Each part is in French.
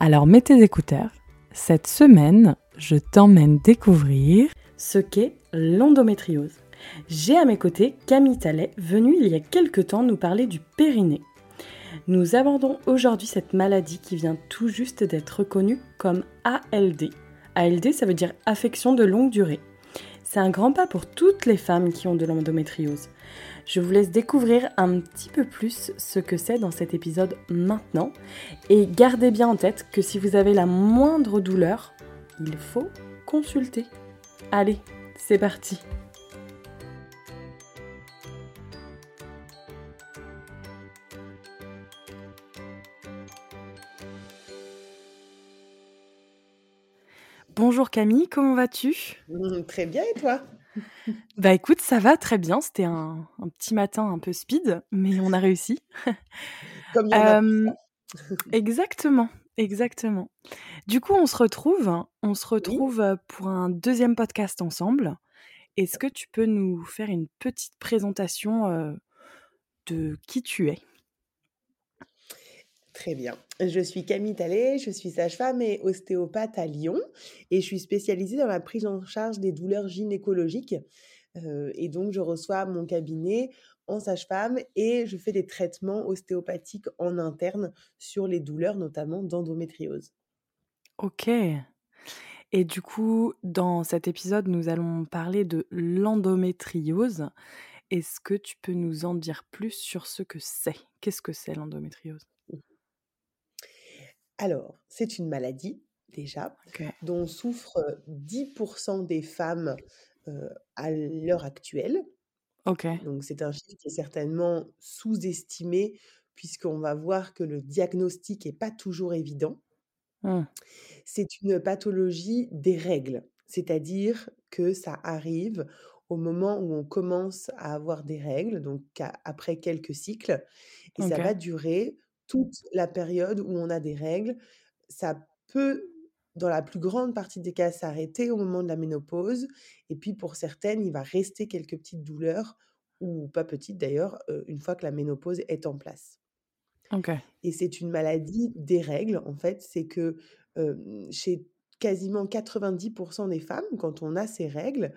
Alors mets tes écouteurs. Cette semaine, je t'emmène découvrir ce qu'est l'endométriose. J'ai à mes côtés Camille Tallet, venue il y a quelque temps nous parler du périnée. Nous abordons aujourd'hui cette maladie qui vient tout juste d'être reconnue comme ALD. ALD, ça veut dire affection de longue durée. C'est un grand pas pour toutes les femmes qui ont de l'endométriose. Je vous laisse découvrir un petit peu plus ce que c'est dans cet épisode maintenant. Et gardez bien en tête que si vous avez la moindre douleur, il faut consulter. Allez, c'est parti Bonjour Camille, comment vas-tu? Très bien et toi? bah écoute, ça va très bien. C'était un, petit matin un peu speed, mais on a réussi. Comme il exactement, exactement. Du coup, on se retrouve, on se retrouve pour un deuxième podcast ensemble. Est-ce que tu peux nous faire une petite présentation de qui tu es? Très bien. Je suis Camille Tallet, je suis sage-femme et ostéopathe à Lyon et je suis spécialisée dans la prise en charge des douleurs gynécologiques. Euh, et donc, je reçois mon cabinet en sage-femme et je fais des traitements ostéopathiques en interne sur les douleurs, notamment d'endométriose. Ok. Et du coup, dans cet épisode, nous allons parler de l'endométriose. Est-ce que tu peux nous en dire plus sur ce que c'est? Qu'est-ce que c'est l'endométriose? Alors, c'est une maladie déjà, dont souffrent 10% des femmes à l'heure actuelle. Donc c'est un chiffre qui est certainement sous-estimé puisqu'on va voir que le diagnostic n'est pas toujours évident. Mmh. C'est une pathologie des règles, c'est-à-dire que ça arrive au moment où on commence à avoir des règles, donc après quelques cycles, et ça va durer toute la période où on a des règles. Ça peut, dans la plus grande partie des cas, s'arrêter au moment de la ménopause. Et puis pour certaines, il va rester quelques petites douleurs, ou pas petites d'ailleurs, une fois que la ménopause est en place. Et c'est une maladie des règles, en fait. C'est que chez quasiment 90% des femmes, quand on a ces règles,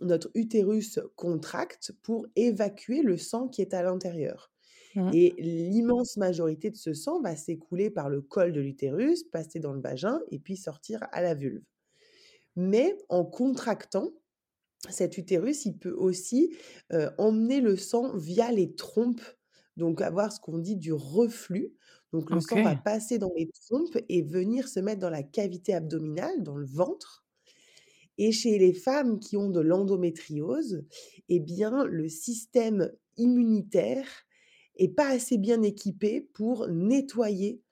notre utérus contracte pour évacuer le sang qui est à l'intérieur. Mmh. Et l'immense majorité de ce sang va s'écouler par le col de l'utérus, passer dans le vagin et puis sortir à la vulve. Mais en contractant, cet utérus, il peut aussi emmener le sang via les trompes, donc avoir ce qu'on dit du reflux. Donc le sang va passer dans les trompes et venir se mettre dans la cavité abdominale, dans le ventre. Et chez les femmes qui ont de l'endométriose, eh bien le système immunitaire et pas assez bien équipé pour nettoyer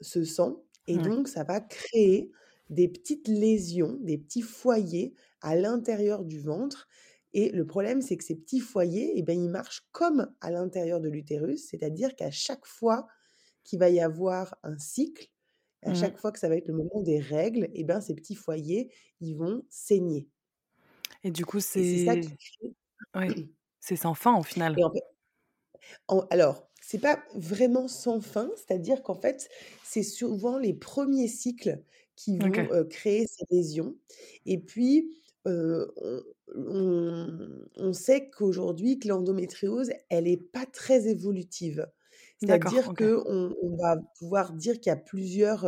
ce sang. Et donc, ça va créer des petites lésions, des petits foyers à l'intérieur du ventre. Et le problème, c'est que ces petits foyers, eh ben, ils marchent comme à l'intérieur de l'utérus, c'est-à-dire qu'à chaque fois qu'il va y avoir un cycle, à mmh. chaque fois que ça va être le moment des règles, eh ben, ces petits foyers, ils vont saigner. Et du coup, c'est ça qui c'est sans fin au final. Et en fait, alors, c'est pas vraiment sans fin, c'est-à-dire qu'en fait, c'est souvent les premiers cycles qui vont créer ces lésions. Et puis, on, sait qu'aujourd'hui, que l'endométriose, elle n'est pas très évolutive. C'est-à-dire qu'on on va pouvoir dire qu'il y a plusieurs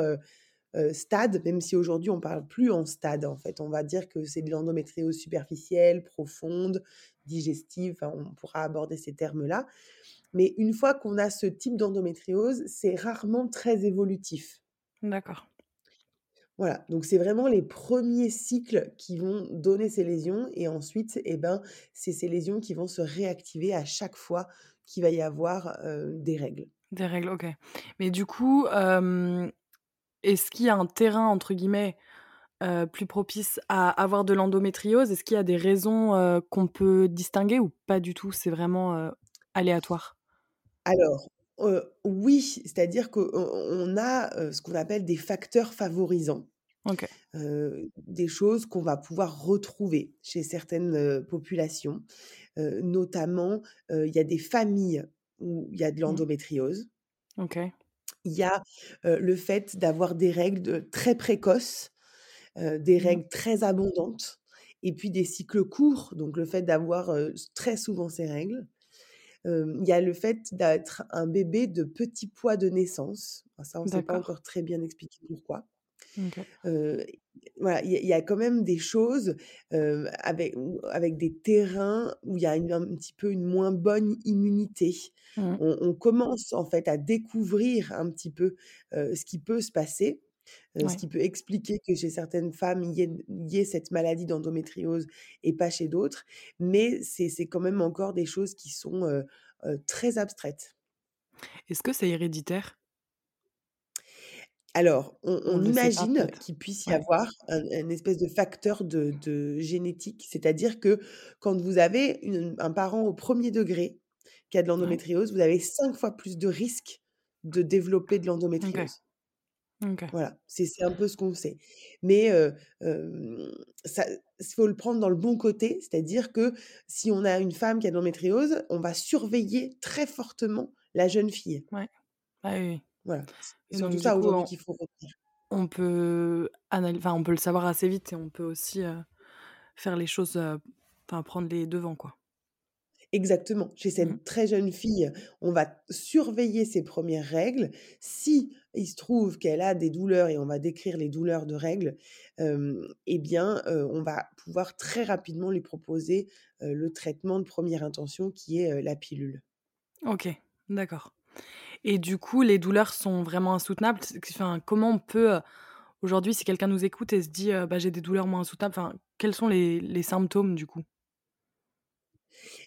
stades, même si aujourd'hui on parle plus en stade en fait. On va dire que c'est de l'endométriose superficielle, profonde, digestive, on pourra aborder ces termes-là. Mais une fois qu'on a ce type d'endométriose, c'est rarement très évolutif. D'accord. Voilà, donc c'est vraiment les premiers cycles qui vont donner ces lésions et ensuite, eh ben, c'est ces lésions qui vont se réactiver à chaque fois qu'il va y avoir des règles. Des règles, ok. Mais du coup, est-ce qu'il y a un terrain, entre guillemets, plus propice à avoir de l'endométriose? Est-ce qu'il y a des raisons, qu'on peut distinguer ou pas du tout? C'est vraiment, aléatoire? Alors, oui, c'est-à-dire qu'on a, ce qu'on appelle des facteurs favorisants. Des choses qu'on va pouvoir retrouver chez certaines, populations. notamment, il y a des familles où il y a de mmh. l'endométriose. Il y a, le fait d'avoir des règles très précoces, des mmh. règles très abondantes et puis des cycles courts, donc le fait d'avoir, très souvent ces règles. il y a le fait d'être un bébé de petit poids de naissance. ça, on ne sait pas encore très bien expliquer pourquoi voilà, il y, a quand même des choses avec, avec des terrains où il y a un petit peu une moins bonne immunité. Mmh. On, commence en fait à découvrir un petit peu ce qui peut se passer. Ce qui peut expliquer que chez certaines femmes, il y, ait, cette maladie d'endométriose et pas chez d'autres. Mais c'est quand même encore des choses qui sont très abstraites. Est-ce que c'est héréditaire? Alors, on, imagine qu'il puisse y avoir un, espèce de facteur de, génétique, c'est-à-dire que quand vous avez un parent au premier degré qui a de l'endométriose, vous avez cinq fois plus de risques de développer de l'endométriose. Voilà, c'est un peu ce qu'on sait. Mais il faut le prendre dans le bon côté, c'est-à-dire que si on a une femme qui a de l'endométriose, on va surveiller très fortement la jeune fille. Ouais. Ah oui. Voilà. C'est surtout ça aujourd'hui qu'il faut retenir. On peut, enfin, on peut le savoir assez vite et on peut aussi faire les choses, enfin, prendre les devants, quoi. Exactement. Chez cette mmh. très jeune fille, on va surveiller ses premières règles. Si il se trouve qu'elle a des douleurs et on va décrire les douleurs de règles, eh bien, on va pouvoir très rapidement lui proposer le traitement de première intention qui est la pilule. Ok, d'accord. Et du coup, les douleurs sont vraiment insoutenables? Enfin, comment on peut, aujourd'hui, si quelqu'un nous écoute et se dit bah, j'ai des douleurs moins insoutenables, enfin, quels sont les, symptômes du coup?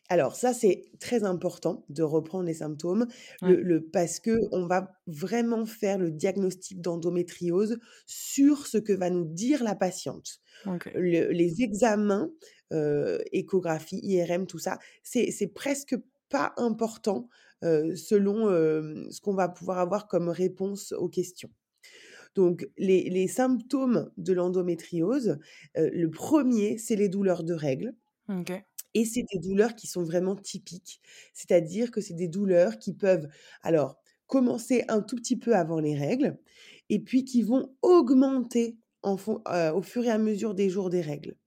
Alors ça, c'est très important de reprendre les symptômes le, parce que on va vraiment faire le diagnostic d'endométriose sur ce que va nous dire la patiente. les examens, échographie, IRM, tout ça, c'est presque pas important selon ce qu'on va pouvoir avoir comme réponse aux questions. Donc, les, symptômes de l'endométriose, le premier, c'est les douleurs de règles. Et c'est des douleurs qui sont vraiment typiques. C'est-à-dire que c'est des douleurs qui peuvent, alors, commencer un tout petit peu avant les règles, et puis qui vont augmenter au fur et à mesure des jours des règles.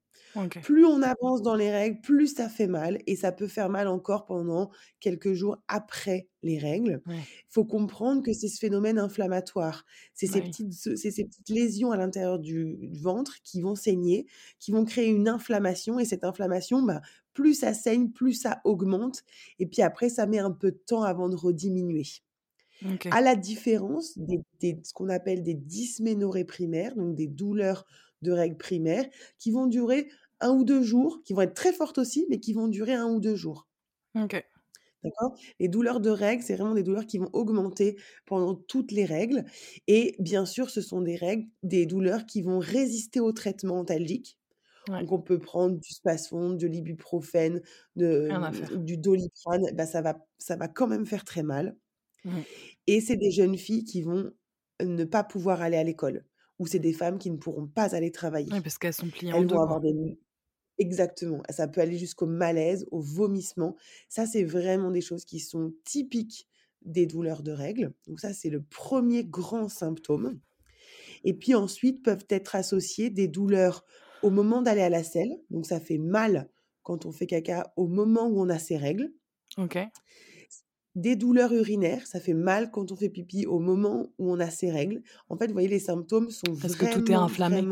Plus on avance dans les règles, plus ça fait mal et ça peut faire mal encore pendant quelques jours après les règles. Il faut comprendre que c'est ce phénomène inflammatoire. C'est ces, petites, ces petites lésions à l'intérieur du, ventre qui vont saigner, qui vont créer une inflammation et cette inflammation, bah, plus ça saigne, plus ça augmente et puis après, ça met un peu de temps avant de rediminuer. À la différence de ce qu'on appelle des dysménorrhées primaires, donc des douleurs de règles primaires, qui vont durer un ou deux jours, qui vont être très fortes aussi, mais qui vont durer un ou deux jours. OK. D'accord? Les douleurs de règles, c'est vraiment des douleurs qui vont augmenter pendant toutes les règles. Et bien sûr, ce sont des règles, des douleurs qui vont résister au traitement antalgique. Donc, on peut prendre du spasfon, de l'ibuprofène, de, du doliprane. Bah, ça, va, ça va quand même faire très mal. Mmh. Et c'est des jeunes filles qui vont ne pas pouvoir aller à l'école. Ou c'est des femmes qui ne pourront pas aller travailler. Oui, parce qu'elles sont pliées en deux. avoir des, Exactement. Ça peut aller jusqu'au malaise, au vomissement. Ça, c'est vraiment des choses qui sont typiques des douleurs de règles. Donc ça, c'est le premier grand symptôme. Et puis ensuite, peuvent être associées des douleurs au moment d'aller à la selle. Donc ça fait mal quand on fait caca au moment où on a ses règles. OK. Des douleurs urinaires, ça fait mal quand on fait pipi au moment où on a ses règles. En fait, vous voyez, les symptômes sont Parce que tout est inflammé.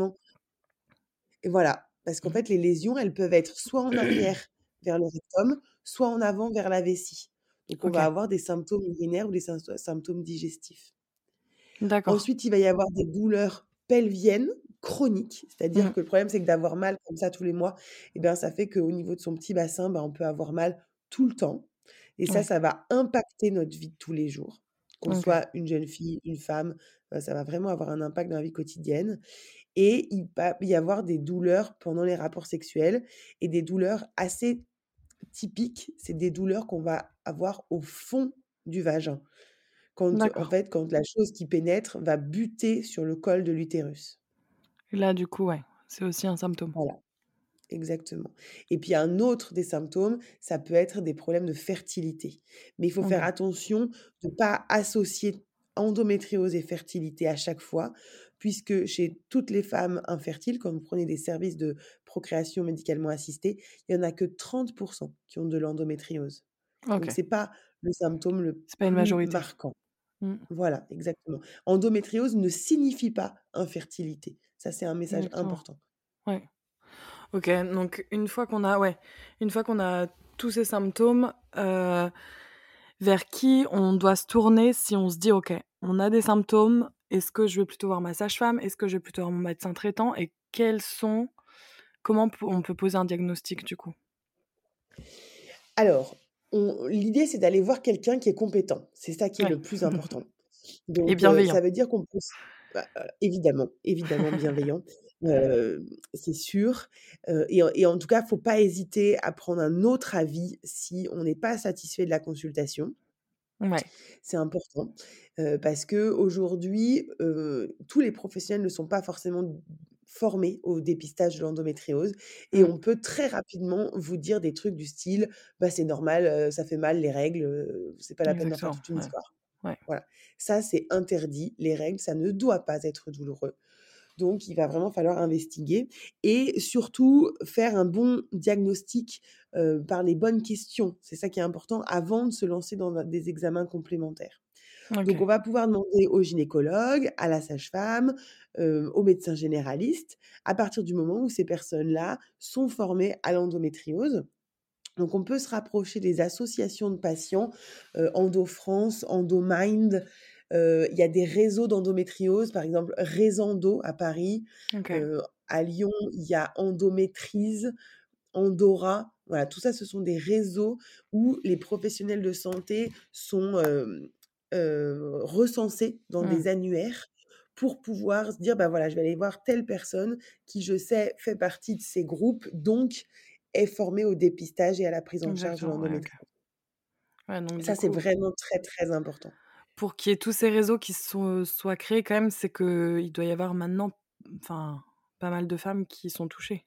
Et voilà, parce qu'en mmh. fait, les lésions, elles peuvent être soit en arrière vers le rectum, soit en avant vers la vessie. Donc, on va avoir des symptômes urinaires ou des symptômes digestifs. D'accord. Ensuite, il va y avoir des douleurs pelviennes chroniques, c'est-à-dire mmh. que le problème, c'est que d'avoir mal comme ça tous les mois, eh bien, ça fait qu'au niveau de son petit bassin, ben, on peut avoir mal tout le temps. Et ça, ça va impacter notre vie de tous les jours. qu'on soit une jeune fille, une femme, ça va vraiment avoir un impact dans la vie quotidienne et il va y avoir des douleurs pendant les rapports sexuels et des douleurs assez typiques, c'est des douleurs qu'on va avoir au fond du vagin. Quand en fait, quand la chose qui pénètre va buter sur le col de l'utérus. Là, du coup, ouais, c'est aussi un symptôme. Voilà. Exactement. Et puis un autre des symptômes, ça peut être des problèmes de fertilité. Mais il faut faire attention de ne pas associer endométriose et fertilité à chaque fois, puisque chez toutes les femmes infertiles, quand vous prenez des services de procréation médicalement assistée, il n'y en a que 30% qui ont de l'endométriose. Donc ce n'est pas le symptôme le plus marquant. Mmh. Voilà, exactement. Endométriose ne signifie pas infertilité. Ça, c'est un message important. Ouais. Ok, donc une fois qu'on a, ouais, une fois qu'on a tous ces symptômes, euh, vers qui on doit se tourner si on se dit, ok, on a des symptômes, est-ce que je vais plutôt voir ma sage-femme, est-ce que je vais plutôt voir mon médecin traitant, et quels sont, comment on peut poser un diagnostic du coup? Alors, l'idée c'est d'aller voir quelqu'un qui est compétent, c'est ça qui est le plus important. et bienveillant. ça veut dire qu'on peut, bah, évidemment, évidemment bienveillant c'est sûr. et, en tout cas, il ne faut pas hésiter à prendre un autre avis si on n'est pas satisfait de la consultation. Ouais. C'est important parce que aujourd'hui, tous les professionnels ne sont pas forcément formés au dépistage de l'endométriose et mmh. on peut très rapidement vous dire des trucs du style bah c'est normal, ça fait mal les règles, c'est pas la peine d'en faire toute une histoire. Voilà, ça c'est interdit. Les règles, ça ne doit pas être douloureux. Donc, il va vraiment falloir investiguer et surtout faire un bon diagnostic par les bonnes questions. C'est ça qui est important avant de se lancer dans des examens complémentaires. Donc, on va pouvoir demander au gynécologue, à la sage-femme, au médecin généraliste, à partir du moment où ces personnes-là sont formées à l'endométriose. Donc, on peut se rapprocher des associations de patients, EndoFrance, EndoMind, il y a des réseaux d'endométriose, par exemple Résendo à Paris. à Lyon, il y a Endométrise, Endora. Voilà, tout ça, ce sont des réseaux où les professionnels de santé sont recensés dans des mmh. annuaires pour pouvoir se dire, bah voilà, je vais aller voir telle personne qui, je sais, fait partie de ces groupes, donc est formée au dépistage et à la prise en charge de l'endométriose. ça, c'est vraiment très, très important pour qu'il y ait tous ces réseaux qui sont, soient créés quand même, c'est qu'il doit y avoir maintenant enfin, pas mal de femmes qui sont touchées.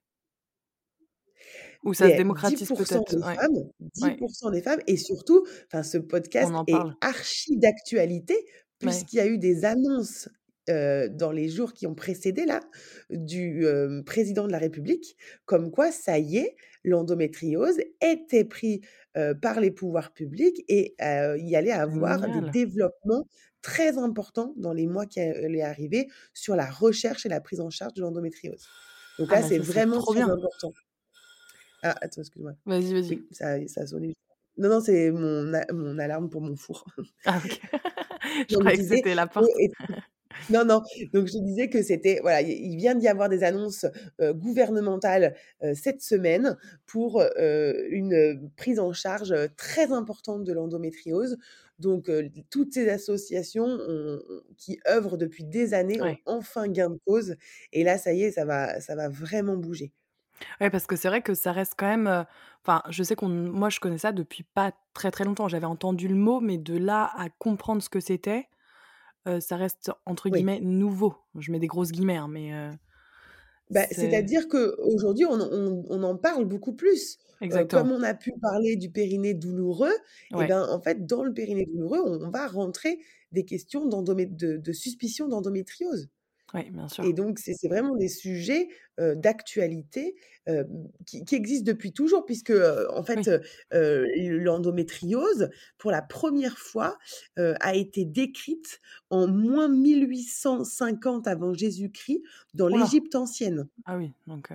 Ou ça se démocratise peut-être. 10% des femmes, et surtout, ce podcast est archi d'actualité, puisqu'il y a eu des annonces dans les jours qui ont précédé là, du président de la République, comme quoi, ça y est, l'endométriose était pris par les pouvoirs publics et il y allait avoir des développements très importants dans les mois qui allaient arriver sur la recherche et la prise en charge de l'endométriose. Donc ah là, bah, c'est vraiment trop très important. Ah, attends, excuse-moi. Vas-y, vas-y. Oui, ça, ça a sonné. Non, non, c'est mon, mon alarme pour mon four. Ah, ok. je croyais que c'était la porte. Non, non. Donc, je disais que c'était, voilà, il vient d'y avoir des annonces gouvernementales cette semaine pour une prise en charge très importante de l'endométriose. Donc, toutes ces associations qui œuvrent depuis des années ont enfin gain de cause. Et là, ça y est, ça va, ça va vraiment bouger. Oui, parce que c'est vrai que ça reste quand même. Enfin, je sais qu'on, moi, je connais ça depuis pas très très longtemps. J'avais entendu le mot, mais de là à comprendre ce que c'était, ça reste entre guillemets «nouveau». Je mets des grosses guillemets, hein, mais bah, c'est-à-dire qu'aujourd'hui, on, on, on, en parle beaucoup plus. comme on a pu parler du périnée douloureux, et ben, en fait, dans le périnée douloureux, on, va rentrer des questions de, de suspicion d'endométriose. Oui, bien sûr. Et donc, c'est vraiment des sujets d'actualité qui, existent depuis toujours, puisque, en fait, l'endométriose, pour la première fois, a été décrite en moins 1850 avant Jésus-Christ dans l'Égypte ancienne. Ah oui, donc...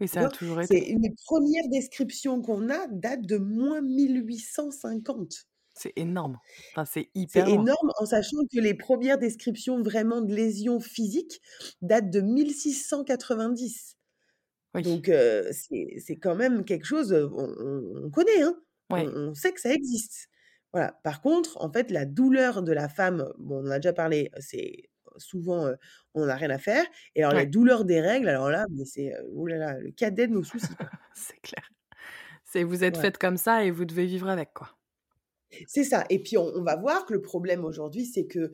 Oui, ça a toujours été. C'est une première description qu'on a date de moins 1850. C'est énorme. Enfin, c'est hyper. C'est énorme en sachant que les premières descriptions vraiment de lésions physiques datent de 1690. Donc, c'est quand même quelque chose, on, connaît, hein. on, sait que ça existe. Voilà. Par contre, en fait, la douleur de la femme, bon, on en a déjà parlé, c'est souvent, on n'a rien à faire et alors la douleur des règles, alors là, c'est, oh là là, le cadet de nos soucis, C'est clair. C'est vous êtes faite comme ça et vous devez vivre avec, quoi. C'est ça et puis on va voir que le problème aujourd'hui, c'est que,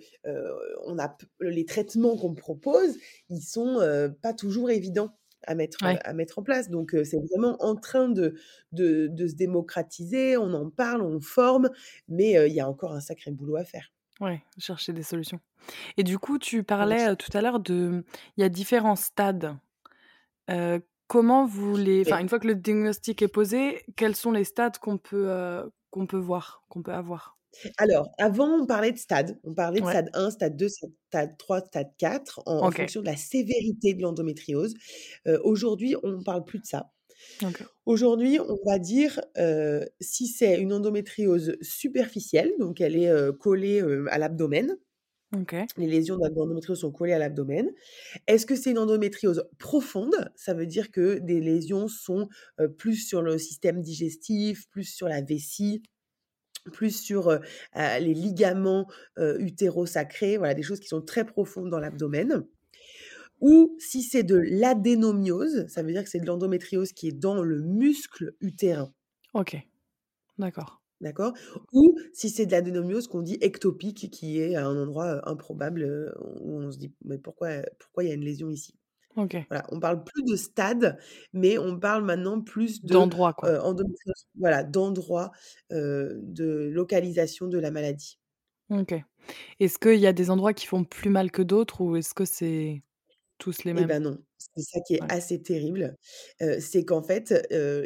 on a les traitements qu'on propose, ils sont, pas toujours évidents à mettre, à mettre en place. Donc, c'est vraiment en train de, de, de, se démocratiser. On en parle, on forme, mais il y a encore un sacré boulot à faire. Ouais, chercher des solutions. Et du coup, tu parlais tout à l'heure de, il y a différents stades. comment vous les, enfin, une fois que le diagnostic est posé, quels sont les stades qu'on peut, qu'on peut voir, qu'on peut avoir alors, avant, on parlait de stade. On parlait de stade 1, stade 2, stade 3, stade 4, en, fonction de la sévérité de l'endométriose. Aujourd'hui, on ne parle plus de ça. Aujourd'hui, on va dire si c'est une endométriose superficielle, donc elle est collée à l'abdomen. Les lésions d'endométriose sont collées à l'abdomen. Est-ce que c'est une endométriose profonde? Ça veut dire que des lésions sont plus sur le système digestif, plus sur la vessie, plus sur les ligaments utérosacrés, voilà, des choses qui sont très profondes dans l'abdomen. Ou si c'est de l'adénomiose, ça veut dire que c'est de l'endométriose qui est dans le muscle utérin. Ok, d'accord. D'accord? Ou si c'est de l'adénomiose qu'on dit ectopique, qui est à un endroit improbable où on se dit mais pourquoi pourquoi il y a une lésion ici? Ok. Voilà, on parle plus de stade, mais on parle maintenant plus de d'endroit quoi. endométriose, voilà, d'endroit, de localisation de la maladie. Ok. Est-ce qu'il y a des endroits qui font plus mal que d'autres ou est-ce que c'est tous les Eh mêmes? ben non, c'est ça qui est assez terrible, c'est qu'en fait,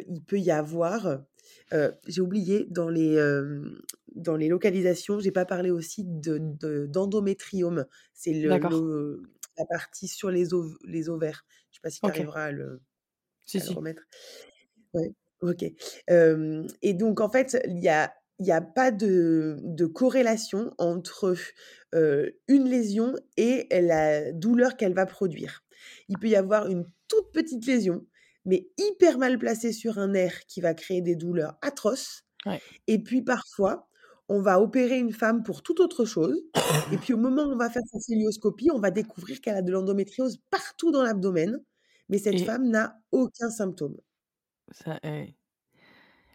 il peut y avoir, j'ai oublié dans les, dans les localisations, j'ai pas parlé aussi de d'endométriome. C'est le la partie sur les les ovaires. Je sais pas si tu arriveras à le remettre. Ouais, OK. et donc en fait, il y a il y a pas de de corrélation entre, une lésion et la douleur qu'elle va produire. Il peut y avoir une toute petite lésion, mais hyper mal placée sur un nerf qui va créer des douleurs atroces. Et puis parfois, on va opérer une femme pour toute autre chose. Et puis au moment où on va faire sa cilioscopie, on va découvrir qu'elle a de l'endométriose partout dans l'abdomen, mais cette femme n'a aucun symptôme. Ça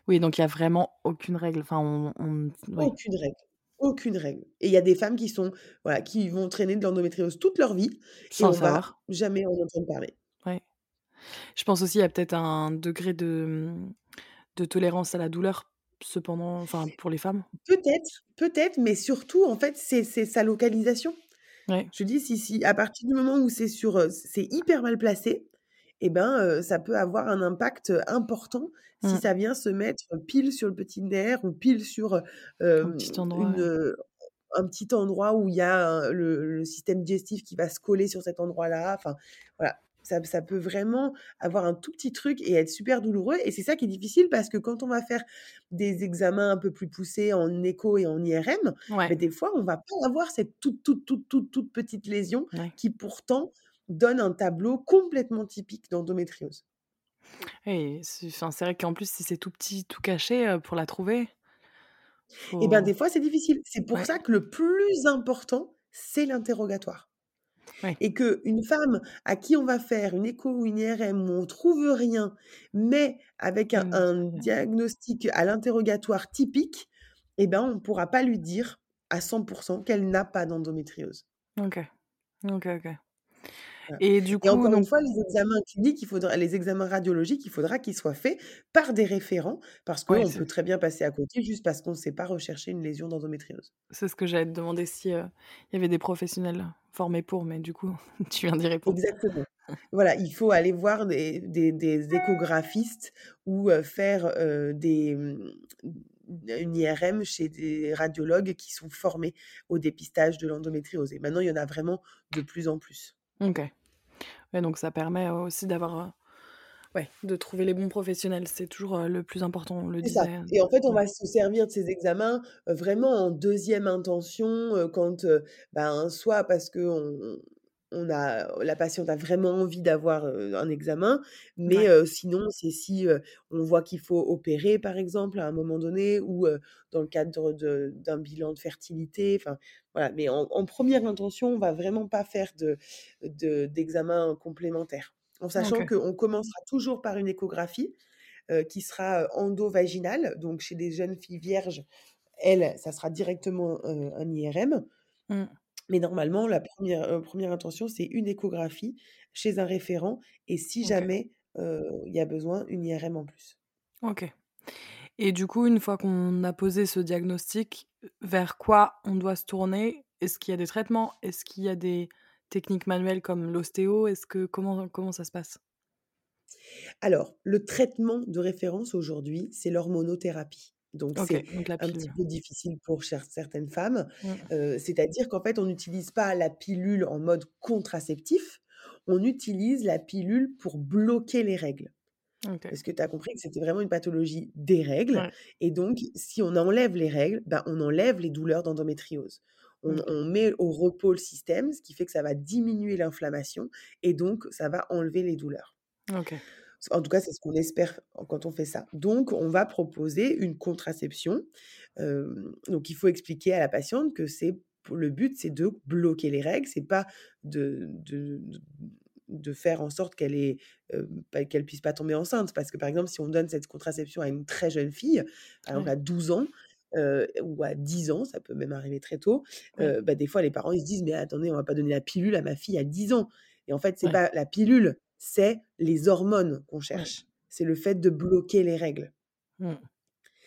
Oui, donc il y a vraiment aucune règle, enfin on Aucune règle, aucune règle. Et il y a des femmes qui sont voilà, qui vont traîner de l'endométriose toute leur vie. Et on va jamais en entendre parler. Je pense aussi, il y a peut-être un degré de, mmh, de tolérance à la douleur cependant, enfin pour les femmes? Peut-être, peut-être, mais surtout en fait, c'est sa localisation. Ouais. Je dis si si à partir du moment où c'est sur, c'est hyper mal placé et ben, ça peut avoir un impact, important si Mmh. ça vient se mettre pile sur le petit nerf ou pile sur, Un petit endroit, une, un petit endroit où il y a le le système digestif qui va se coller sur cet endroit-là, enfin voilà. Ça ça peut vraiment avoir un tout petit truc et être super douloureux et c'est ça qui est difficile parce que quand on va faire des examens un peu plus poussés en écho et en IRM, Ouais. des fois on va pas avoir cette toute, toute, toute, toute, toute petite lésion Ouais. qui pourtant donne un tableau complètement typique d'endométriose. Et c'est vrai qu'en plus, si c'est tout petit, tout caché, pour la trouver, Et ben, faut des fois, c'est difficile. C'est pour ouais. ça que le plus important, c'est l'interrogatoire Ouais. et qu'une femme à qui on va faire une écho ou une IRM où on trouve rien, mais avec un un diagnostic à l'interrogatoire typique, et ben, on pourra pas lui dire à 100 qu'elle n'a pas d'endométriose. OK. OK, OK. Voilà Et du et coup encore une fois, les examens cliniques, il faudra les examens radiologiques, il faudra qu'ils soient faits par des référents parce qu'on peut très bien passer à côté juste parce qu'on sait pas rechercher une lésion d'endométriose. c'est ce que j'allais te demander si, il y avait des professionnels formés pour, mais du coup, tu viens d'y répondre. Exactement. Voilà, il faut aller voir des des des échographistes ou faire, des, mmh, une IRM chez des radiologues qui sont formés au dépistage de l'endométriose et maintenant, il y en a vraiment de plus en plus. OK. Ouais, donc ça permet aussi d'avoir, ouais, de trouver les bons professionnels. C'est toujours, le plus important, on le ça disait, et en fait, on va se servir de ces examens, vraiment en 2e intention, quand, ben, soit parce qu'on on a la patiente a vraiment envie d'avoir, un examen, mais sinon, c'est si, on voit qu'il faut opérer, par exemple, à un moment donné ou dans le cadre d'un bilan de fertilité, enfin, voilà. Mais en en 1 intention, on va vraiment pas faire de d'examen complémentaire. En sachant qu'on commencera toujours par une échographie, qui sera endovaginale, donc chez des jeunes filles vierges, elles, ça sera directement, un IRM. Mmh. Mais normalement, la première re intention, c'est une échographie chez un référent et si jamais, il y a besoin, une IRM en plus. OK et du coup, une fois qu'on a posé ce diagnostic, vers quoi on doit se tourner? Est-ce qu'il y a des traitements? Est-ce qu'il y a des techniques manuelles comme l'ostéo? Est-ce que comment comment ça se passe? Alors, le traitement de référence aujourd'hui, c'est l'hormonothérapie. Donc c'est un petit peu difficile pour certaines femmes. Mmh. c'est-à-dire qu'en fait, on n'utilise pas la pilule en mode contraceptif, on utilise la pilule pour bloquer les règles. Parce que tu as compris que c'était vraiment une pathologie des règles et donc si on enlève les règles, ben, on enlève les douleurs d'endométriose. On, on met au repos le système, ce qui fait que ça va diminuer l'inflammation et donc ça va enlever les douleurs. OK. En tout cas, c'est ce qu'on espère quand on fait ça. Donc, on va proposer une contraception. donc, il faut expliquer à la patiente que c'est le but, c'est de bloquer les règles, c'est pas de, de, de, faire en sorte qu'elle puisse pas tomber enceinte. Parce que, par exemple, si on donne cette contraception à une très jeune fille, par exemple à 12 ans, ou à 10 ans, ça peut même arriver très tôt, bah, des fois les parents ils se disent mais attendez, on va pas donner la pilule à ma fille à 10 ans. Et en fait, c'est pas la pilule, c'est les hormones qu'on cherche. C'est le fait de bloquer les règles. Mmh.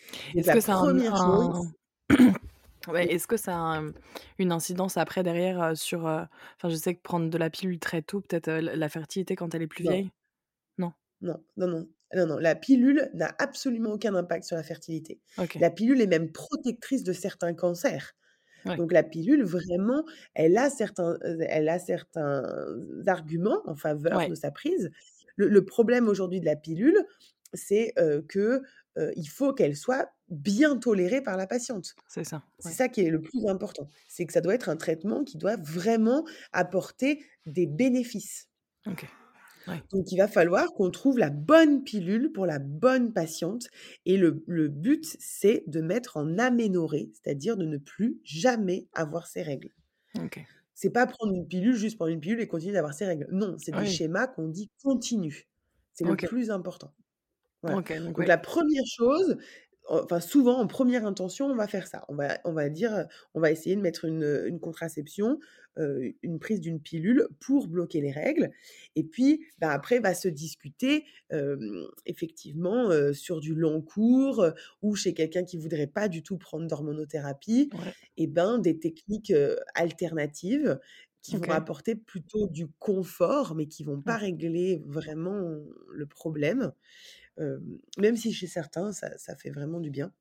Est-ce que, ça a Est-ce que ça a une incidence après derrière sur... Enfin, je sais que prendre de la pilule très tôt, peut-être la fertilité quand elle est plus vieille? Non. Non, non, non. Non, non, la pilule n'a absolument aucun impact sur la fertilité. La pilule est même protectrice de certains cancers. Donc la pilule, vraiment, elle a certains, elle a certains arguments en faveur de sa prise. Le, problème aujourd'hui de la pilule, c'est que il faut qu'elle soit bien tolérée par la patiente. C'est ça. C'est ça qui est le plus important. C'est que ça doit être un traitement qui doit vraiment apporter des bénéfices. Ok. Donc, il va falloir qu'on trouve la bonne pilule pour la bonne patiente. Et le, but, c'est de mettre en aménorrhée, c'est-à-dire de ne plus jamais avoir ses règles. Okay. C'est pas prendre une pilule, juste prendre une pilule et continuer d'avoir ses règles. Non, c'est des schémas qu'on dit continue. C'est le plus important. donc, la première chose, enfin souvent en première intention, on va faire ça. On va, on va dire, on va essayer de mettre une, contraception, une prise d'une pilule pour bloquer les règles. Et puis bah, après va se discuter effectivement sur du long cours ou chez quelqu'un qui voudrait pas du tout prendre d'hormonothérapie, et ben des techniques alternatives qui vont apporter plutôt du confort, mais qui vont pas régler vraiment le problème même si chez certains, ça, fait vraiment du bien.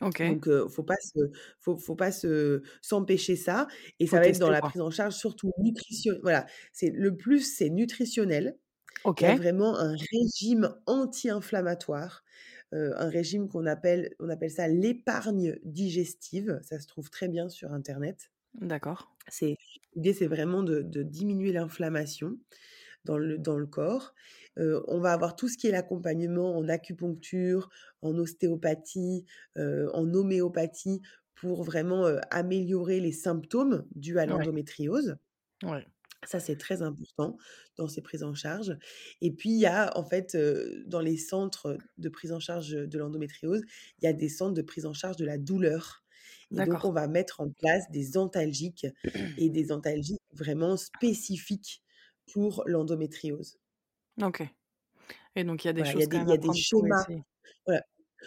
Donc, faut pas se, faut, faut pas se s'empêcher ça. Et ça va être dans la prise en charge surtout nutritionnelle. Voilà, c'est le plus, c'est nutritionnel. OK. Il y a vraiment un régime anti-inflammatoire, un régime qu'on appelle, on appelle ça l'épargne digestive. Ça se trouve très bien sur internet. D'accord. C'est l'idée, c'est vraiment de, de diminuer l'inflammation dans le, dans le corps on va avoir tout ce qui est l'accompagnement en acupuncture, en ostéopathie, en homéopathie pour vraiment améliorer les symptômes dus à l'endométriose. Ça, c'est très important dans ces prises en charge. Et puis, il y a, en fait, dans les centres de prise en charge de l'endométriose, il y a des centres de prise en charge de la douleur. Et donc, on va mettre en place des antalgiques et des antalgiques vraiment spécifiques pour l'endométriose. OK et donc il y a des Voilà, choses il y a des y a des schémas voilà.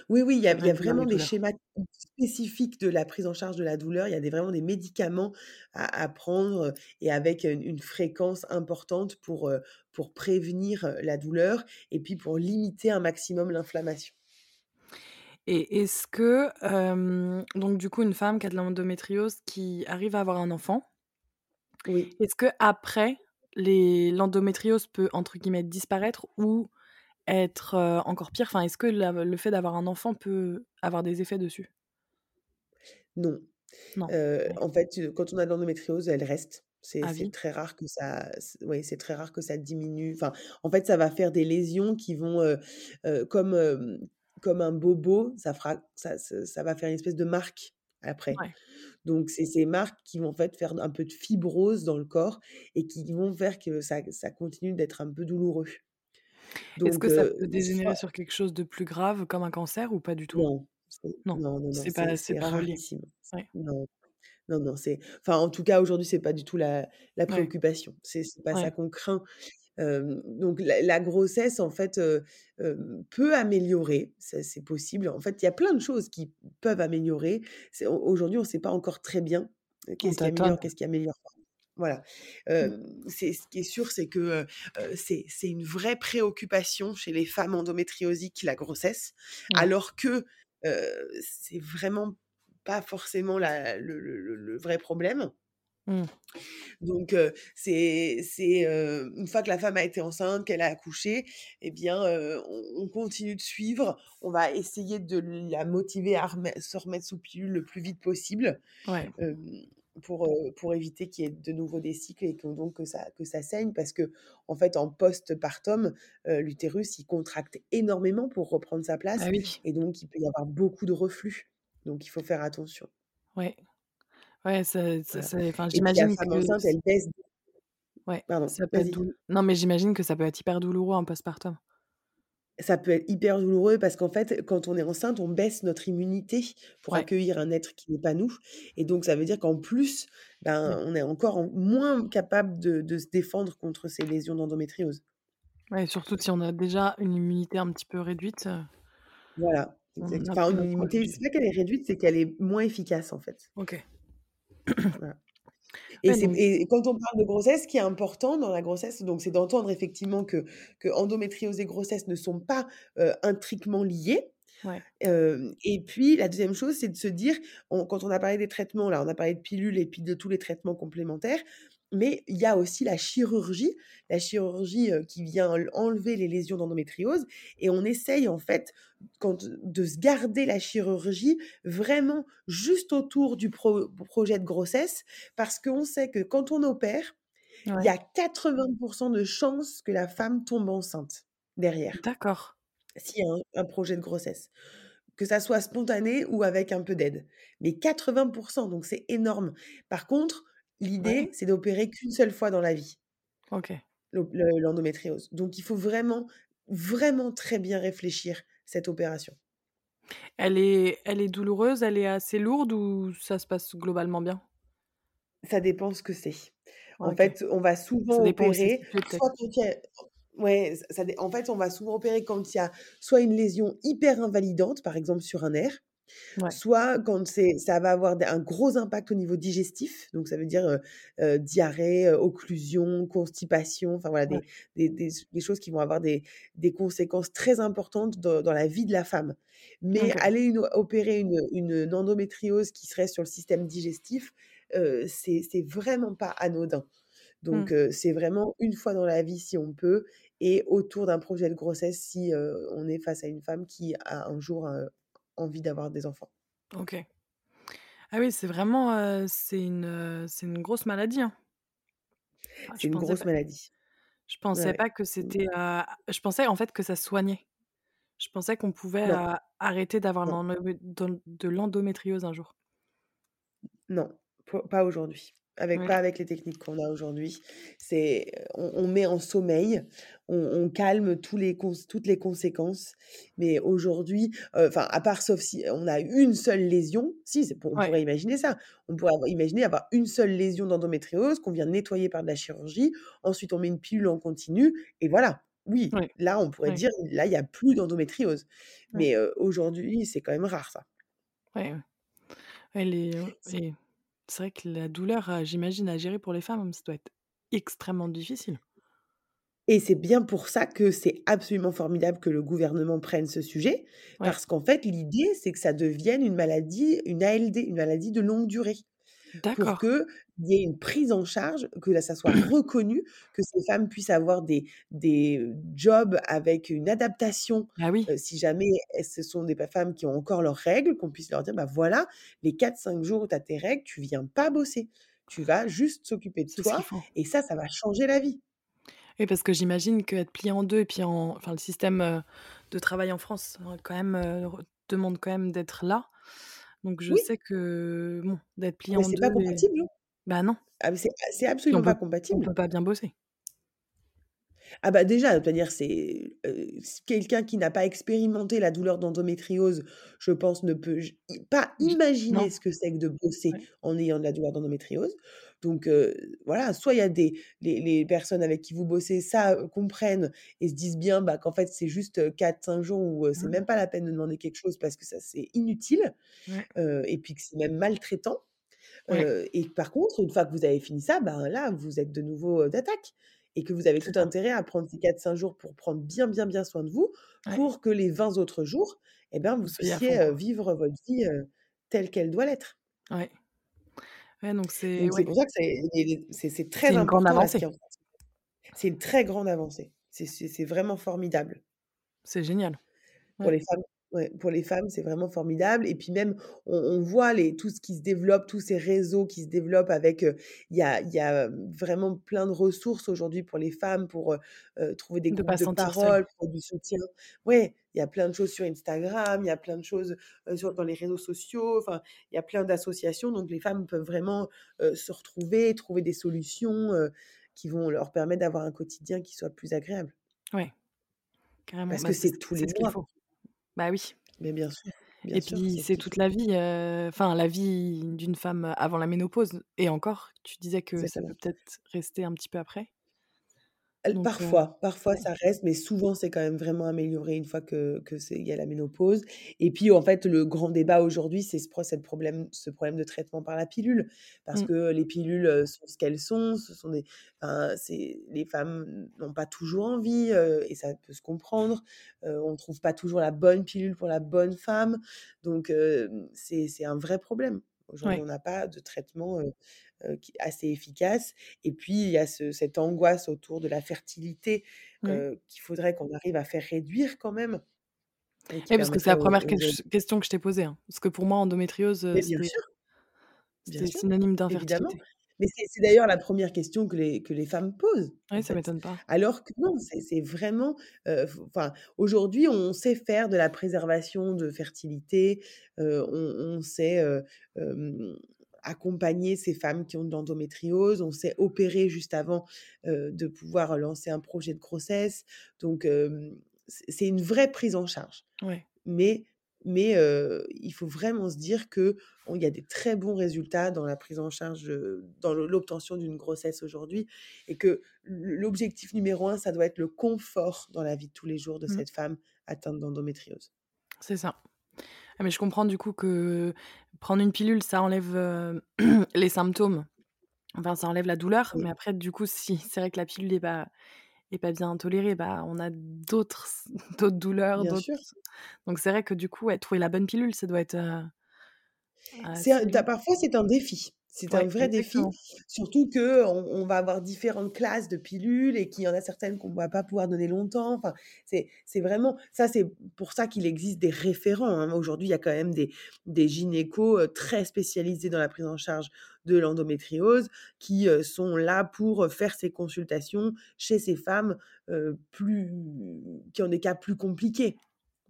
Oui, oui, il y a il y a réduire vraiment des schémas spécifiques de la prise en charge de la douleur. Il y a des vraiment des médicaments à à prendre, et avec une une fréquence importante pour, pour prévenir, la douleur et puis pour limiter un maximum l'inflammation. Et est-ce que, donc du coup, une femme qui a de l'endométriose qui arrive à avoir un enfant Oui. est-ce qu'après les l'endométriose peut entre guillemets «disparaître» ou être, encore pire? Enfin, est-ce que la le fait d'avoir un enfant peut avoir des effets dessus? Non. Non, Heu, ouais. en fait, quand on a de l'endométriose, elle reste. C'est très rare que ça ouais, c'est très rare que ça diminue. Enfin, en fait, ça va faire des lésions qui vont, comme, comme un bobo, ça fera ça ça va faire une espèce de marque après. Donc c'est ces marques qui vont en fait faire un peu de fibrose dans le corps et qui vont faire que ça ça continue d'être un peu douloureux. Est-ce que ça peut dégénérer sur quelque chose de plus grave comme un cancer ou pas du tout? Non, Non, non, non, c'est pas c'est c'est pas. Ouais. Non. Non, non, c'est enfin, en tout cas, aujourd'hui, c'est pas du tout la la Ouais. préoccupation. C'est c'est pas ça qu'on craint. Donc la la grossesse, en fait, peut améliorer, c'est possible. En fait, il y a plein de choses qui peuvent améliorer. Aujourd'hui, on sait pas encore très bien, qu'est-ce qui améliore, qu'est-ce qui améliore pas. Voilà. Mmh. Ce qui est sûr, c'est que, c'est une vraie préoccupation chez les femmes endométriosiques, la grossesse, Ouais. alors que, heu, c'est vraiment pas forcément la le le le le vrai problème. Mmh. Donc c'est une fois que la femme a été enceinte, qu'elle a accouché et bien, on on continue de suivre. On va essayer de la motiver à se remettre sous pilule le plus vite possible, Ouais. pour, pour éviter qu'il y ait de nouveau des cycles et que donc que ça que ça saigne parce qu'en fait, en post-partum, l'utérus, il contracte énormément pour reprendre sa Ah place oui. et donc il peut y avoir beaucoup de reflux. Donc il faut faire attention. Ouais. Ouais, ça j'imagine que enceinte, c elle baisse Ouais, pardon, ça peut être doul non, mais j'imagine que ça peut être hyper douloureux en post-partum. Ça peut être hyper douloureux parce qu'en fait, quand on est enceinte, on baisse notre immunité pour Ouais. accueillir un être qui n'est pas nous et donc ça veut dire qu'en plus, ben, on est encore en moins capable de de se défendre contre ces lésions d'endométriose. Ouais, surtout si on a déjà une immunité un petit peu réduite, heu Voilà, enfin, une immunité, c'est pas qu'elle est réduite, c'est qu'elle est moins efficace, en fait. OK. Voilà et quand on parle de grossesse, ce qui est important dans la grossesse, donc c'est d'entendre effectivement que que endométriose et grossesse ne sont pas, heu, intriquement liées. Ouais. Et puis la 2e chose, c'est de se dire, on quand on a parlé des traitements, là, on a parlé de pilules et puis de tous les traitements complémentaires, mais il y a aussi la chirurgie. La chirurgie, qui vient enl enlever les lésions d'endométriose et on essaye, en fait, quand de se garder la chirurgie vraiment juste autour du pro projet de grossesse parce qu'on sait que quand on opère, il y a 80 % de chances que la femme tombe enceinte derrière. D'accord. S'il y a un un projet de grossesse, que ça soit spontané ou avec un peu d'aide, mais 80 % donc c'est énorme. Par contre, Ouais. l'idée, c'est d'opérer qu'1 seule fois dans la vie OK. le l'endométriose. Donc il faut vraiment, vraiment très bien réfléchir cette opération. Elle est elle est douloureuse? Elle est assez lourde ou ça se passe globalement bien? Ça dépend ce que c'est. En fait, on va souvent opérer, situé soit peut-être? quand il y a ouais, ça en fait, on va souvent opérer quand il y a soit une lésion hyper invalidante, par exemple sur un nerf, Ouais. soit quand c'est ça va avoir un gros impact au niveau digestif, donc ça veut dire, diarrhée, occlusion, constipation, enfin voilà Ouais. des des des ch des choses qui vont avoir des des conséquences très importantes dans dans la vie de la femme. Mais aller une opérer une une endométriose qui serait sur le système digestif, c'est c'est vraiment pas anodin. Mmh. Donc c'est vraiment 1 fois dans la vie si on peut et autour d'un projet de grossesse si, on est face à une femme qui a un jour, envie d'avoir des enfants. OK. Ah oui, c'est vraiment, heu, c'est une, heu, c'est une grosse maladie, hein? Ah, C'est je une pensais grosse pas maladie. je pensais ouais. pas que Mmh. c'était, heu je pensais, en fait, que ça soignait. Je pensais qu'on pouvait, Non. arrêter d'avoir Non. de l'endométriose un jour. Non, po pas aujourd'hui. Avec pas avec les techniques qu'on a aujourd'hui. C'est on on met en sommeil, on on calme tous les cons toutes les conséquences, mais aujourd'hui, heu, enfin, à part sauf si on a une seule lésion, si, on Ouais. pourrait imaginer ça. On pourrait avoir imaginer avoir une seule lésion d'endométriose qu'on vient nettoyer par de la chirurgie. Ensuite, on met une pilule en continu et voilà. Oui, Ouais. là, on pourrait dire: «Là, il y a plus d'endométriose». Mais heu, aujourd'hui, c'est quand même rare ça. Ouais, les heu C'est vrai que la douleur, heu, j'imagine à gérer pour les femmes, ça doit être extrêmement difficile. Et c'est bien pour ça que c'est absolument formidable que le gouvernement prenne ce sujet, Ouais. parce qu'en fait, l'idée, c'est que ça devienne une maladie, une ALD, une maladie de longue durée. Pour qu'il y ait une prise en charge, que ça soit reconnu, que ces femmes puissent avoir des des jobs avec une adaptation, Bah oui. si jamais ce sont des femmes qui ont encore leurs règles, qu'on puisse leur dire: «Bah voilà, les 4-5 jours où tu as tes règles, tu viens pas bosser. Tu vas juste s'occuper de toi et ça, ça va changer la vie. Oui, parce que j'imagine qu'être plié en deux et puis en enfin, le système, de travail en France, hein, quand même, demande quand même d'être là. Donc je sais que, bon, d'être plié en deux c'est pas compatible, Bah non. Ah c'est absolument pas compatible. On peut pas bien bosser. Ah bah déjà, c'est-à-dire c'est quelqu'un qui n'a pas expérimenté la douleur d'endométriose, je pense, ne peut pas imaginer ce que c'est que de bosser en ayant de la douleur d'endométriose. Donc voilà, soit il y a des les, personnes avec qui vous bossez ça comprennent et se disent bien bah, qu'en fait c'est juste 4-5 jours où c'est même pas la peine de demander quelque chose parce que ça c'est inutile et puis que c'est même maltraitant. et par contre, une fois que vous avez fini ça, ben là, vous êtes de nouveau d'attaque et que vous avez tout intérêt à prendre ces 4-5 jours pour prendre bien, bien, bien soin de vous, pour que les 20 autres jours, eh ben, vous puissiez vivre votre vie telle qu'elle doit l'être. Ouais. Ouais donc c'est pour ça que c'est très important. Une grande avancée. C'est une très grande avancée. C'est vraiment formidable. C'est génial. Pour les femmes Ouais, pour les femmes, c'est vraiment formidable. Et puis même, on, voit les, tout ce qui se développe, tous ces réseaux qui se développent avec, il y, a, y a vraiment plein de ressources aujourd'hui pour les femmes, pour trouver des groupes de parole, pour du soutien. Ouais, il y a plein de choses sur Instagram, il y a plein de choses sur, dans les réseaux sociaux, enfin, il y a plein d'associations. Donc les femmes peuvent vraiment se retrouver, trouver des solutions qui vont leur permettre d'avoir un quotidien qui soit plus agréable. Ouais, carrément. Parce bah, que c'est tous les mois. Bah oui. Mais bien sûr. et puis c'est toute la vie, enfin la vie d'une femme avant la ménopause. Et encore, tu disais que ça peut peut-être rester un petit peu après? Parfois, parfois ça reste, mais souvent c'est quand même vraiment amélioré une fois que, que c'est, il y a la ménopause. Et puis en fait, le grand débat aujourd'hui, c'est ce, cette problème, ce problème de traitement par la pilule, parce mmh. que les pilules sont ce qu'elles sont. Ce sont des, les femmes n'ont pas toujours envie et ça peut se comprendre. on ne trouve pas toujours la bonne pilule pour la bonne femme, donc c'est un vrai problème. Aujourd'hui, on n'a pas de traitement assez efficace. Et puis, il y a cette angoisse autour de la fertilité qu'il faudrait qu'on arrive à faire réduire quand même. Oui, parce que c'est la première question que je t'ai posée. Hein. Parce que pour moi, endométriose, c'est synonyme d'infertilité. Mais c'est d'ailleurs la première question que les, que les femmes posent. Oui, ça m'étonne pas. Alors que non, c'est vraiment. Enfin, aujourd'hui, on sait faire de la préservation de fertilité. on, on, sait accompagner ces femmes qui ont de l'endométriose. On s'est opéré juste avant de pouvoir lancer un projet de grossesse. Donc, c'est une vraie prise en charge. Mais, mais il faut vraiment se dire qu'il y a des très bons résultats dans la prise en charge, dans l'obtention d'une grossesse aujourd'hui. Et que l'objectif numéro un, ça doit être le confort dans la vie de tous les jours de mmh. cette femme atteinte d'endométriose. C'est ça. Ah, mais je comprends du coup que prendre une pilule, ça enlève les symptômes. Enfin, ça enlève la douleur. Mais après, du coup, si c'est vrai que la pilule n'est pas, est pas bien tolérée, bah, on a d'autres, d'autres douleurs. Bien sûr. Donc, c'est vrai que du coup, trouver la bonne pilule, ça doit être. parfois, c'est un défi. C'est un vrai défi, surtout que on, va avoir différentes classes de pilules et qu'il y en a certaines qu'on ne va pas pouvoir donner longtemps. Enfin, c'est vraiment ça, c'est pour ça qu'il existe des référents. Hein. Aujourd'hui, il y a quand même des, des gynécos très spécialisés dans la prise en charge de l'endométriose qui sont là pour faire ces consultations chez ces femmes plus qui ont des cas plus compliqués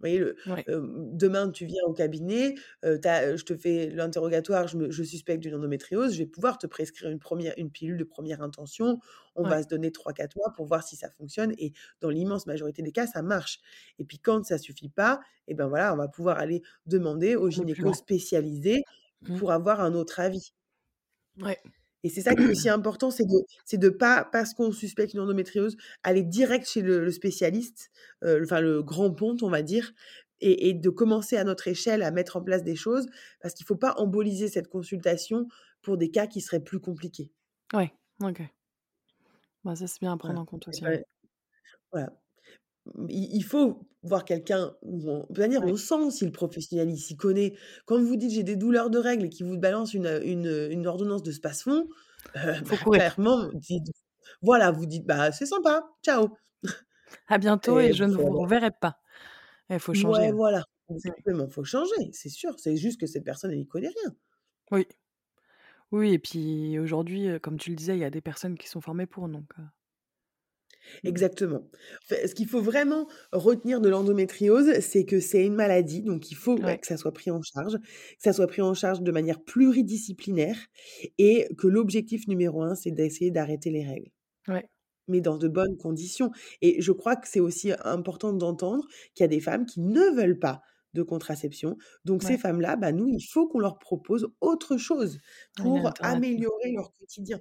voyez, demain, tu viens au cabinet, je te fais l'interrogatoire, je, je, suspecte d'une endométriose, je vais pouvoir te prescrire une, première, une pilule de première intention. On va se donner 3-4 mois pour voir si ça fonctionne. Et dans l'immense majorité des cas, ça marche. Et puis quand ça ne suffit pas, et ben voilà, on va pouvoir aller demander au gynéco spécialisé mmh. pour avoir un autre avis. Ouais. Et c'est ça qui est aussi important, c'est de de pas, parce qu'on suspecte une endométriose, aller direct chez le, spécialiste, enfin le grand ponte, on va dire, et, de commencer à notre échelle à mettre en place des choses, parce qu'il ne faut pas emboliser cette consultation pour des cas qui seraient plus compliqués. Ouais, ok. Bah, ça, c'est bien à prendre en compte aussi. voilà il faut voir quelqu'un on, dire, on sent si le professionnel s'y connaît. Quand vous dites j'ai des douleurs de règles et qu'il vous balance une, une, ordonnance de space-fond, euh, bah, clairement, voilà, vous dites bah c'est sympa, ciao. À bientôt et, je ne vous reverrai pas. Il faut changer. Ouais, hein. voilà, exactement, il faut changer, c'est sûr. C'est juste que cette personne, elle n'y connaît rien. Oui. Oui et puis aujourd'hui, comme tu le disais, il y a des personnes qui sont formées pour donc Mmh Exactement. ce qu'il faut vraiment retenir de l'endométriose, c'est que c'est une maladie, donc il faut, que ça soit pris en charge, que ça soit pris en charge de manière pluridisciplinaire et que l'objectif numéro un, c'est d'essayer d'arrêter les règles. Ouais. Mais dans de bonnes conditions et je crois que c'est aussi important d'entendre qu'il y a des femmes qui ne veulent pas de contraception. Donc ces femmes-là, bah, nous, il faut qu'on leur propose autre chose pour améliorer leur quotidien.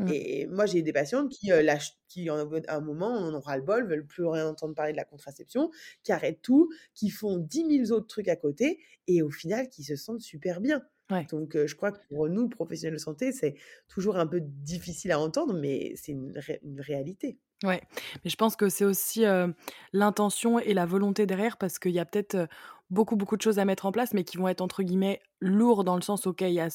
Mmh. Et moi, j'ai des patientes qui, lâchent, qui, à un moment, en ont ras-le-bol, veulent plus rien entendre parler de la contraception, qui arrêtent tout, qui font 10 000 autres trucs à côté et au final, qui se sentent super bien. Donc, je crois que pour nous, professionnels de santé, c'est toujours un peu difficile à entendre, mais c'est une, réalité. Ouais, mais je pense que c'est aussi l'intention et la volonté derrière, parce qu'il y a peut-être beaucoup, beaucoup de choses à mettre en place, mais qui vont être entre guillemets lourds dans le sens, ok, il y a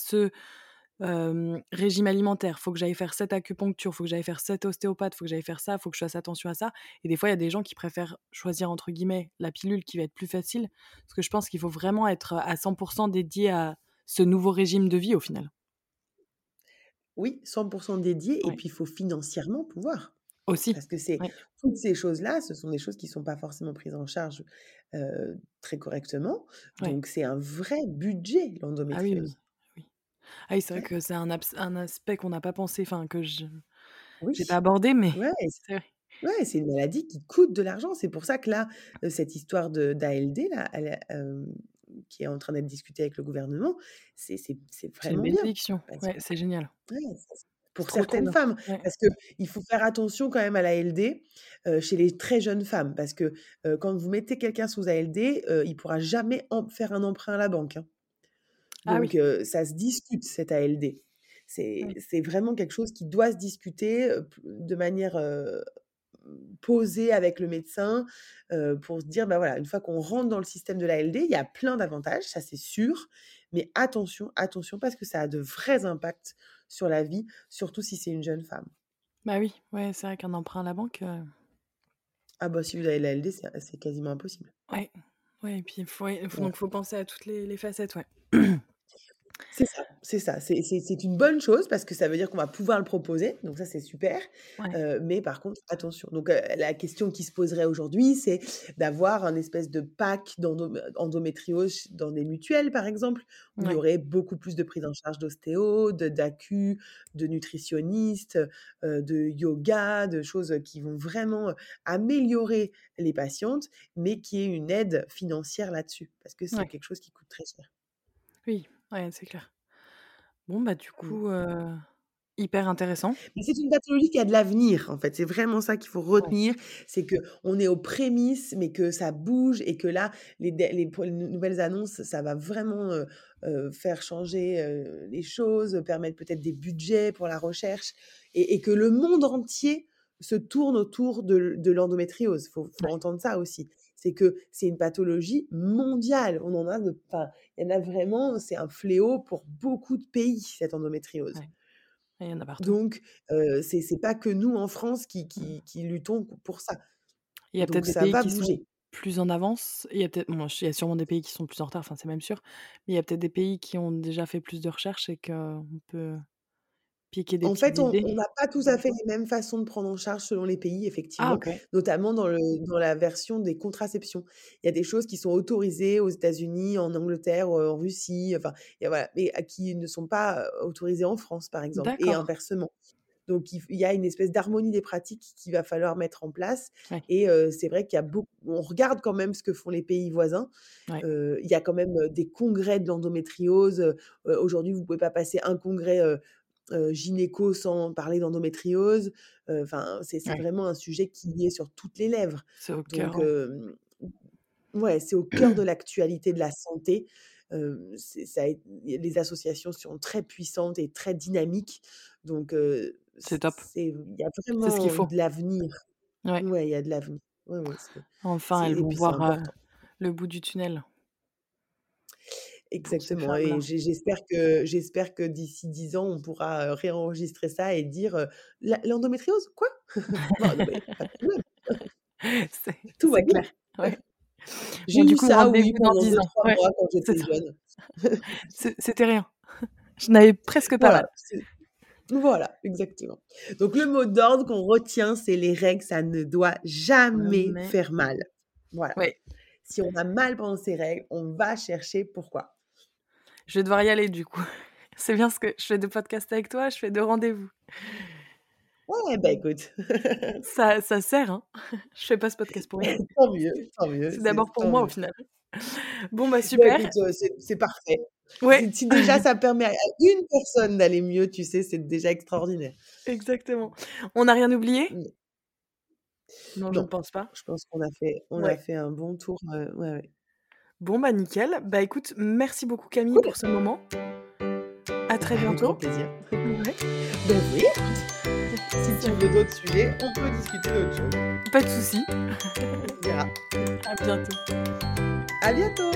régime alimentaire, faut que j'aille faire cette acupuncture, faut que j'aille faire cette ostéopathe, faut que j'aille faire ça, faut que je fasse attention à ça. Et des fois, il y a des gens qui préfèrent choisir entre guillemets la pilule qui va être plus facile, parce que je pense qu'il faut vraiment être à 100% dédié à ce nouveau régime de vie au final. Oui, 100% dédié, et puis il faut financièrement pouvoir. Aussi. Parce que c'est toutes ces choses-là, ce sont des choses qui ne sont pas forcément prises en charge très correctement. Donc c'est un vrai budget, ah l'endométriose. Ah oui, c'est vrai que c'est un, un aspect qu'on n'a pas pensé, enfin que je n'ai pas abordé, mais ouais, c'est ouais, c'est une maladie qui coûte de l'argent. C'est pour ça que là, cette histoire d'ALD, là, qui est en train d'être discutée avec le gouvernement, c'est vraiment une bénédiction. Ouais, c'est génial. pour certaines femmes, parce que il faut faire attention quand même à l'ALD chez les très jeunes femmes, parce que quand vous mettez quelqu'un sous ALD, il pourra jamais faire un emprunt à la banque. Hein. Ah Donc, ça se discute, cette ALD. C'est vraiment quelque chose qui doit se discuter de manière posée avec le médecin pour se dire, bah voilà, une fois qu'on rentre dans le système de l'ALD, il y a plein d'avantages, ça c'est sûr, mais attention, attention, parce que ça a de vrais impacts sur la vie, surtout si c'est une jeune femme. Bah oui, ouais, c'est vrai qu'un emprunt à la banque. Ah bah si vous avez l'ALD, c'est quasiment impossible. Ouais, ouais, et puis il faut, donc faut penser à toutes les, les facettes, ouais. C'est ça, c'est ça. C'est une bonne chose parce que ça veut dire qu'on va pouvoir le proposer, donc ça c'est super. mais par contre, attention. Donc la question qui se poserait aujourd'hui, c'est d'avoir un espèce de pack d'endométriose dans des mutuelles, par exemple, où il y aurait beaucoup plus de prise en charge d'ostéo, d'acu, de, nutritionniste, de yoga, de choses qui vont vraiment améliorer les patientes, mais qui est une aide financière là-dessus, parce que c'est quelque chose qui coûte très cher. Oui, ouais, c'est clair. Bon, bah, du mmh. coup, hyper intéressant. Mais c'est une pathologie qui a de l'avenir, en fait. C'est vraiment ça qu'il faut retenir. C'est qu'on est aux prémices, mais que ça bouge et que là, les, les, nouvelles annonces, ça va vraiment faire changer les choses, permettre peut-être des budgets pour la recherche et, que le monde entier se tourne autour de, l'endométriose. Il faut, entendre ça aussi c'est que c'est une pathologie mondiale. On en a, enfin, il y en a vraiment, c'est un fléau pour beaucoup de pays cette endométriose. Il y en a partout. Donc, euh, c'est pas que nous en France qui, qui, qui luttons pour ça. Il y a peut-être des pays qui sont plus en avance. Il y a peut-être, bon, il y a sûrement des pays qui sont plus en retard. Enfin, c'est même sûr. Mais il y a peut-être des pays qui ont déjà fait plus de recherches et qu'on peut en fait, on n'a pas tous à fait les mêmes façons de prendre en charge selon les pays, ah, effectivement, notamment dans, le, dans la version des contraceptions. Il y a des choses qui sont autorisées aux États-Unis, en Angleterre, en Russie, enfin, et voilà, mais qui ne sont pas autorisées en France, par exemple, et inversement. Donc, il, y a une espèce d'harmonie des pratiques qu'il va falloir mettre en place. Et c'est vrai qu'il y a beaucoup. On regarde quand même ce que font les pays voisins. il y a quand même des congrès de l'endométriose. Aujourd'hui, vous ne pouvez pas passer un congrès gynéco sans parler d'endométriose. Enfin, c'est vraiment un sujet qui est sur toutes les lèvres. C'est au cœur. ouais, c'est au cœur de l'actualité de la santé. ça, les associations sont très puissantes et très dynamiques. Donc, c'est top. Il y a vraiment ce faut. de l'avenir. Ouais. il y a de l'avenir. enfin, elles vont voir le bout du tunnel. Exactement. Et j'espère que, j'espère que d'ici dix ans, on pourra réenregistrer ça et dire l'endométriose, quoi? Tout va clair. Ouais. J'ai eu ça, oui, pendant 2-3 mois quand j'étais jeune. C'était rien. Je n'avais presque pas voilà, voilà, exactement. Donc le mot d'ordre qu'on retient, c'est les règles, ça ne doit jamais faire mal. Voilà. Si on a mal pendant ces règles, on va chercher pourquoi. Je vais devoir y aller du coup. C'est bien ce que je fais de podcast avec toi, je fais de rendez-vous. Ouais, bah écoute. ça, ça sert, hein. Je fais pas ce podcast pour rien. tant mieux, tant mieux. C'est d'abord pour moi au final. Bon, bah, bah super. Euh, c'est parfait. Ouais. Si déjà ça permet à une personne d'aller mieux, tu sais, c'est déjà extraordinaire. Exactement. On n'a rien oublié? Non, je ne pense pas. Je pense qu'on a fait, on a fait un bon tour. Euh, ouais, ouais. Bon, bah nickel. Bah écoute, merci beaucoup Camille pour ce moment. À très bientôt. Avec plaisir. Ouais. Ben oui, si tu veux d'autres sujets, on peut discuter d'autres choses. Pas de soucis. On verra. À bientôt. À bientôt.